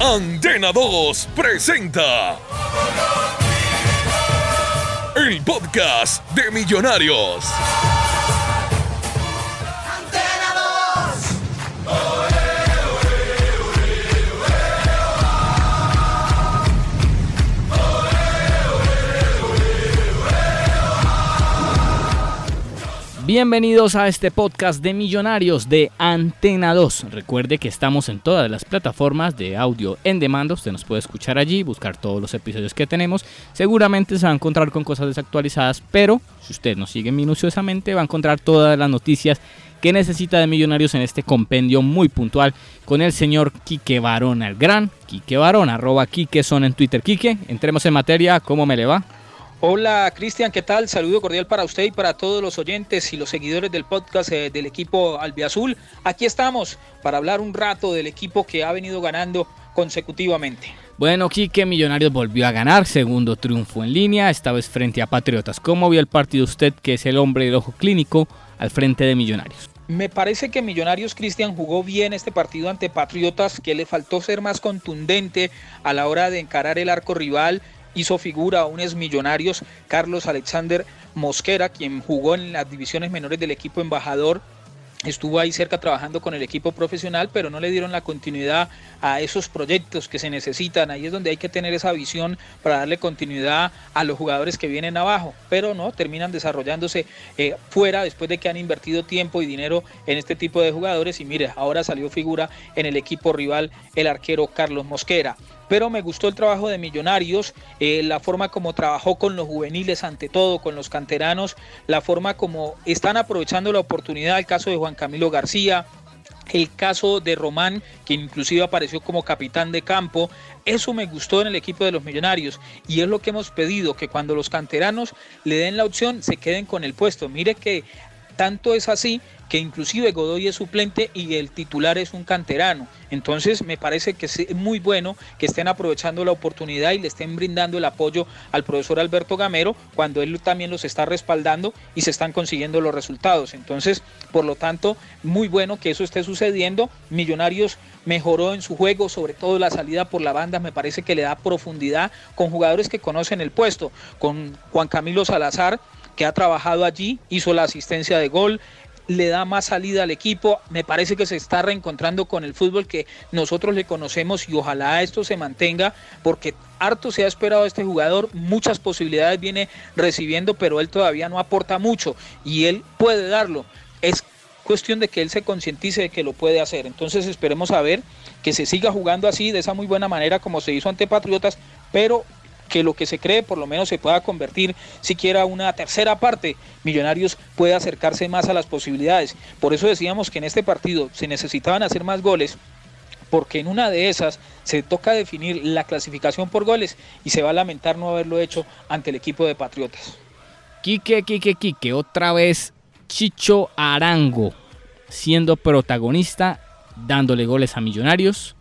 Antena 2 presenta el podcast de Millonarios. Bienvenidos a este podcast de Millonarios de Antena 2. Recuerde que estamos en todas las plataformas de audio en demanda. Usted nos puede escuchar allí, buscar todos los episodios que tenemos. Seguramente se va a encontrar con cosas desactualizadas, pero si usted nos sigue minuciosamente va a encontrar todas las noticias que necesita de Millonarios en este compendio muy puntual con el señor Quique Barón, el gran Quique Barón, arroba Quique son en Twitter. Quique, entremos en materia, ¿cómo me le va? Hola Cristian, ¿qué tal? Saludo cordial para usted y para todos los oyentes y los seguidores del podcast eh, del equipo Albiazul. Aquí estamos para hablar un rato del equipo que ha venido ganando consecutivamente. Bueno, Quique Millonarios volvió a ganar, segundo triunfo en línea, esta vez frente a Patriotas. ¿Cómo vio el partido usted, que es el hombre del ojo clínico, al frente de Millonarios? Me parece que Millonarios Cristian jugó bien este partido ante Patriotas, que le faltó ser más contundente a la hora de encarar el arco rival hizo figura a un Millonarios, Carlos Alexander Mosquera, quien jugó en las divisiones menores del equipo embajador estuvo ahí cerca trabajando con el equipo profesional, pero no le dieron la continuidad a esos proyectos que se necesitan. Ahí es donde hay que tener esa visión para darle continuidad a los jugadores que vienen abajo, pero no, terminan desarrollándose eh, fuera después de que han invertido tiempo y dinero en este tipo de jugadores. Y mire, ahora salió figura en el equipo rival el arquero Carlos Mosquera pero me gustó el trabajo de Millonarios, eh, la forma como trabajó con los juveniles ante todo, con los canteranos, la forma como están aprovechando la oportunidad, el caso de Juan Camilo García, el caso de Román, que inclusive apareció como capitán de campo, eso me gustó en el equipo de los millonarios y es lo que hemos pedido, que cuando los canteranos le den la opción se queden con el puesto. Mire que tanto es así que inclusive Godoy es suplente y el titular es un canterano. Entonces me parece que es muy bueno que estén aprovechando la oportunidad y le estén brindando el apoyo al profesor Alberto Gamero cuando él también los está respaldando y se están consiguiendo los resultados. Entonces, por lo tanto, muy bueno que eso esté sucediendo. Millonarios mejoró en su juego, sobre todo la salida por la banda, me parece que le da profundidad con jugadores que conocen el puesto, con Juan Camilo Salazar, que ha trabajado allí, hizo la asistencia de gol, le da más salida al equipo. Me parece que se está reencontrando con el fútbol que nosotros le conocemos y ojalá esto se mantenga porque harto se ha esperado a este jugador, muchas posibilidades viene recibiendo, pero él todavía no aporta mucho y él puede darlo. Es cuestión de que él se concientice de que lo puede hacer. Entonces esperemos a ver que se siga jugando así, de esa muy buena manera como se hizo ante Patriotas, pero que lo que se cree por lo menos se pueda convertir siquiera una tercera parte, Millonarios puede acercarse más a las posibilidades. Por eso decíamos que en este partido se necesitaban hacer más goles, porque en una de esas se toca definir la clasificación por goles y se va a lamentar no haberlo hecho ante el equipo de Patriotas. Quique, Quique, Quique, otra vez Chicho Arango siendo protagonista, dándole goles a Millonarios.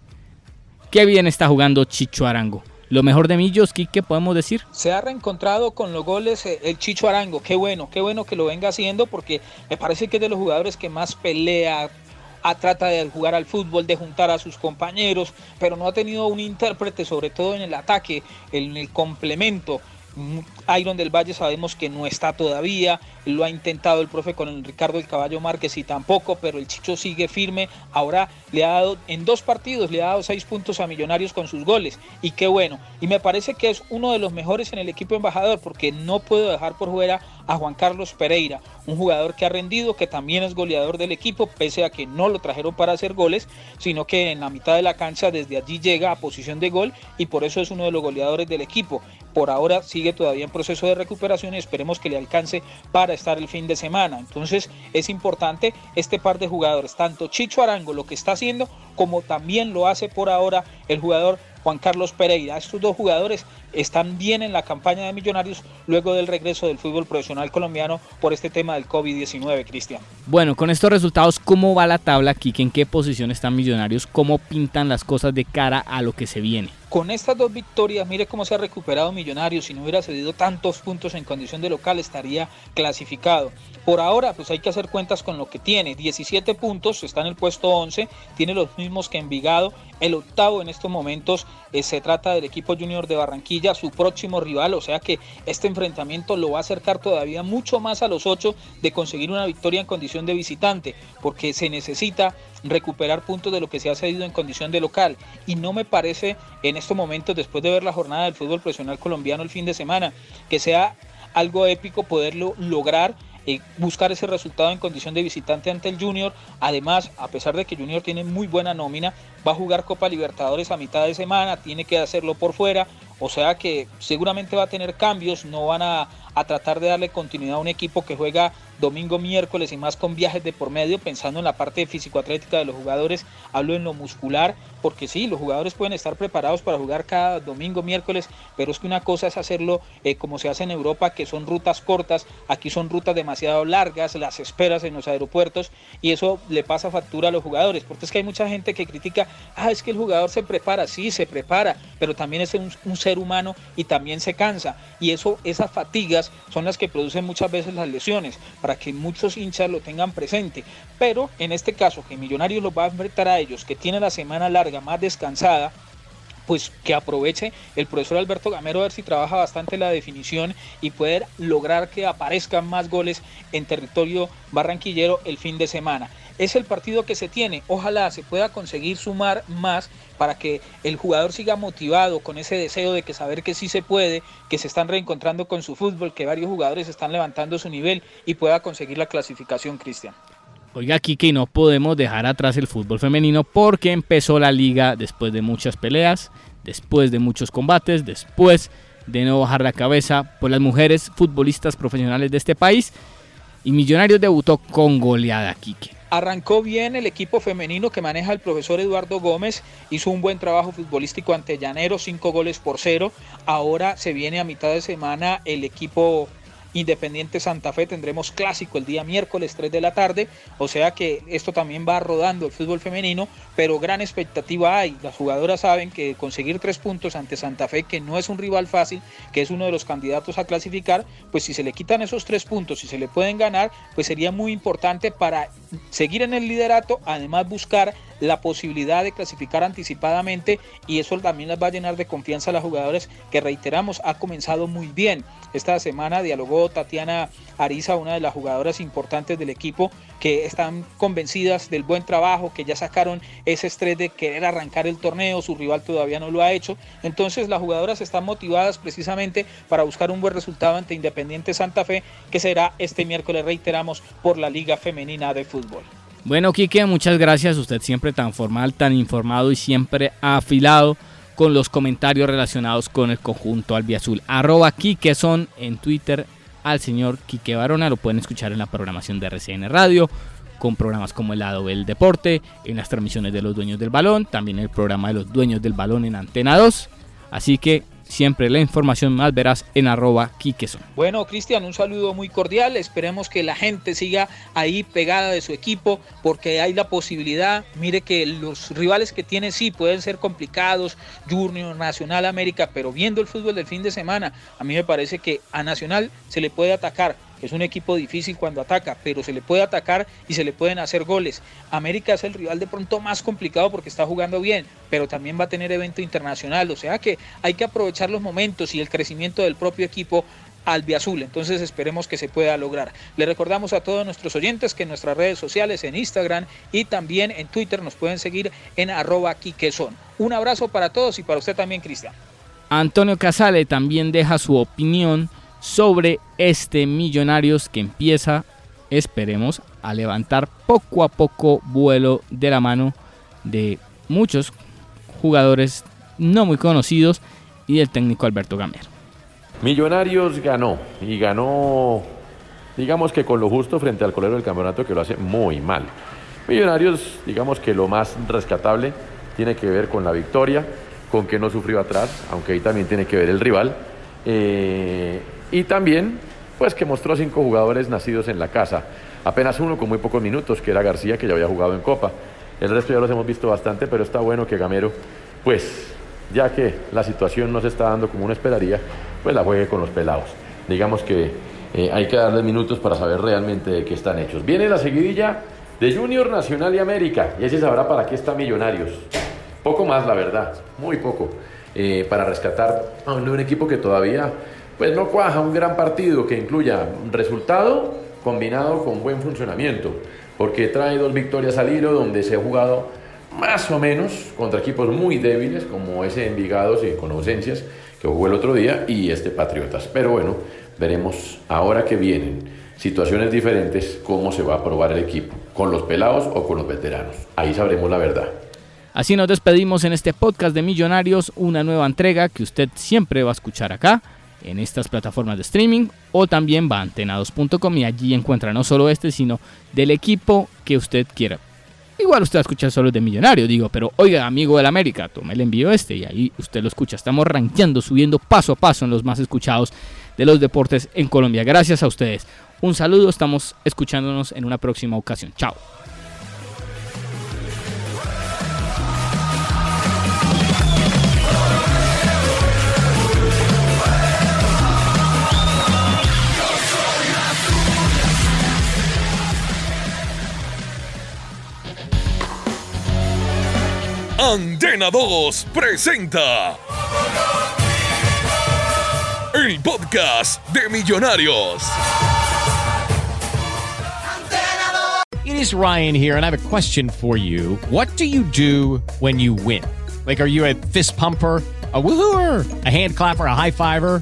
Qué bien está jugando Chicho Arango lo mejor de Millos, ¿qué podemos decir? Se ha reencontrado con los goles eh, el Chicho Arango, qué bueno, qué bueno que lo venga haciendo porque me parece que es de los jugadores que más pelea, trata de jugar al fútbol, de juntar a sus compañeros, pero no ha tenido un intérprete, sobre todo en el ataque, en el complemento. Iron del Valle sabemos que no está todavía, lo ha intentado el profe con el Ricardo el Caballo Márquez y tampoco, pero el Chicho sigue firme. Ahora le ha dado, en dos partidos, le ha dado seis puntos a Millonarios con sus goles. Y qué bueno. Y me parece que es uno de los mejores en el equipo embajador, porque no puedo dejar por fuera a Juan Carlos Pereira, un jugador que ha rendido, que también es goleador del equipo, pese a que no lo trajeron para hacer goles, sino que en la mitad de la cancha desde allí llega a posición de gol y por eso es uno de los goleadores del equipo. Por ahora sigue todavía en proceso de recuperación y esperemos que le alcance para estar el fin de semana. Entonces es importante este par de jugadores, tanto Chicho Arango lo que está haciendo como también lo hace por ahora el jugador Juan Carlos Pereira. Estos dos jugadores están bien en la campaña de Millonarios luego del regreso del fútbol profesional colombiano por este tema del COVID-19, Cristian. Bueno, con estos resultados, ¿cómo va la tabla, aquí? ¿En qué posición están Millonarios? ¿Cómo pintan las cosas de cara a lo que se viene? Con estas dos victorias, mire cómo se ha recuperado Millonarios. Si no hubiera cedido tantos puntos en condición de local, estaría clasificado. Por ahora, pues hay que hacer cuentas con lo que tiene. 17 puntos, está en el puesto 11, tiene los mismos que Envigado. El octavo en estos momentos eh, se trata del equipo junior de Barranquilla, su próximo rival. O sea que este enfrentamiento lo va a acercar todavía mucho más a los ocho de conseguir una victoria en condición de visitante, porque se necesita recuperar puntos de lo que se ha cedido en condición de local. Y no me parece en estos momentos, después de ver la jornada del fútbol profesional colombiano el fin de semana, que sea algo épico poderlo lograr eh, buscar ese resultado en condición de visitante ante el Junior. Además, a pesar de que Junior tiene muy buena nómina, va a jugar Copa Libertadores a mitad de semana, tiene que hacerlo por fuera, o sea que seguramente va a tener cambios, no van a, a tratar de darle continuidad a un equipo que juega domingo, miércoles y más con viajes de por medio, pensando en la parte físico-atlética de los jugadores, hablo en lo muscular, porque sí, los jugadores pueden estar preparados para jugar cada domingo, miércoles, pero es que una cosa es hacerlo eh, como se hace en Europa, que son rutas cortas, aquí son rutas demasiado largas, las esperas en los aeropuertos, y eso le pasa factura a los jugadores, porque es que hay mucha gente que critica, ah, es que el jugador se prepara, sí, se prepara, pero también es un, un ser humano y también se cansa, y eso, esas fatigas son las que producen muchas veces las lesiones, para que muchos hinchas lo tengan presente. Pero en este caso, que Millonarios los va a enfrentar a ellos, que tiene la semana larga más descansada, pues que aproveche el profesor Alberto Gamero a ver si trabaja bastante la definición y poder lograr que aparezcan más goles en territorio barranquillero el fin de semana. Es el partido que se tiene, ojalá se pueda conseguir sumar más para que el jugador siga motivado con ese deseo de que saber que sí se puede, que se están reencontrando con su fútbol, que varios jugadores están levantando su nivel y pueda conseguir la clasificación, Cristian. Oiga, que no podemos dejar atrás el fútbol femenino porque empezó la liga después de muchas peleas, después de muchos combates, después de no bajar la cabeza por las mujeres futbolistas profesionales de este país. Y Millonarios debutó con goleada, Quique. Arrancó bien el equipo femenino que maneja el profesor Eduardo Gómez, hizo un buen trabajo futbolístico ante Llanero, cinco goles por cero. Ahora se viene a mitad de semana el equipo Independiente Santa Fe tendremos clásico el día miércoles 3 de la tarde, o sea que esto también va rodando el fútbol femenino, pero gran expectativa hay. Las jugadoras saben que conseguir tres puntos ante Santa Fe, que no es un rival fácil, que es uno de los candidatos a clasificar, pues si se le quitan esos tres puntos y se le pueden ganar, pues sería muy importante para seguir en el liderato, además buscar la posibilidad de clasificar anticipadamente y eso también les va a llenar de confianza a las jugadoras que reiteramos ha comenzado muy bien. Esta semana dialogó Tatiana Ariza, una de las jugadoras importantes del equipo, que están convencidas del buen trabajo, que ya sacaron ese estrés de querer arrancar el torneo, su rival todavía no lo ha hecho. Entonces las jugadoras están motivadas precisamente para buscar un buen resultado ante Independiente Santa Fe, que será este miércoles, reiteramos, por la Liga Femenina de Fútbol. Bueno, Quique, muchas gracias. Usted siempre tan formal, tan informado y siempre afilado con los comentarios relacionados con el conjunto albiazul. Arroba Quique son en Twitter al señor Quique Barona. Lo pueden escuchar en la programación de RCN Radio, con programas como el lado del deporte, en las transmisiones de los dueños del balón, también el programa de los dueños del balón en Antena 2. Así que Siempre la información más veraz en arroba Quiqueson. Bueno, Cristian, un saludo muy cordial. Esperemos que la gente siga ahí pegada de su equipo porque hay la posibilidad. Mire que los rivales que tiene sí pueden ser complicados, Junior, Nacional, América, pero viendo el fútbol del fin de semana, a mí me parece que a Nacional se le puede atacar es un equipo difícil cuando ataca, pero se le puede atacar y se le pueden hacer goles. América es el rival de pronto más complicado porque está jugando bien, pero también va a tener evento internacional. O sea que hay que aprovechar los momentos y el crecimiento del propio equipo albiazul. Entonces esperemos que se pueda lograr. Le recordamos a todos nuestros oyentes que en nuestras redes sociales, en Instagram y también en Twitter nos pueden seguir en arroba quiqueson. Un abrazo para todos y para usted también, Cristian. Antonio Casale también deja su opinión sobre este Millonarios que empieza, esperemos, a levantar poco a poco vuelo de la mano de muchos jugadores no muy conocidos y del técnico Alberto Gamero. Millonarios ganó y ganó digamos que con lo justo frente al colero del campeonato que lo hace muy mal. Millonarios, digamos que lo más rescatable tiene que ver con la victoria, con que no sufrió atrás, aunque ahí también tiene que ver el rival. Eh, y también, pues que mostró cinco jugadores nacidos en la casa. Apenas uno con muy pocos minutos, que era García, que ya había jugado en Copa. El resto ya los hemos visto bastante, pero está bueno que Gamero, pues, ya que la situación no se está dando como uno esperaría, pues la juegue con los pelados. Digamos que eh, hay que darles minutos para saber realmente de qué están hechos. Viene la seguidilla de Junior Nacional y América, y ese sabrá para qué está Millonarios. Poco más, la verdad, muy poco, eh, para rescatar a un equipo que todavía pues no cuaja un gran partido que incluya resultado combinado con buen funcionamiento, porque trae dos victorias al hilo donde se ha jugado más o menos contra equipos muy débiles como ese Envigados y con ausencias que jugó el otro día y este Patriotas. Pero bueno, veremos ahora que vienen situaciones diferentes cómo se va a probar el equipo, con los pelados o con los veteranos. Ahí sabremos la verdad. Así nos despedimos en este podcast de Millonarios, una nueva entrega que usted siempre va a escuchar acá en estas plataformas de streaming o también va a antenados.com y allí encuentra no solo este, sino del equipo que usted quiera. Igual usted va a escuchar solo de Millonario, digo, pero oiga, amigo del América, tome el envío este y ahí usted lo escucha. Estamos rankeando, subiendo paso a paso en los más escuchados de los deportes en Colombia. Gracias a ustedes. Un saludo, estamos escuchándonos en una próxima ocasión. Chao. Antena 2 presenta el podcast de Millonarios. It is Ryan here, and I have a question for you. What do you do when you win? Like, are you a fist pumper? a woohooer, a hand clapper, a high fiver.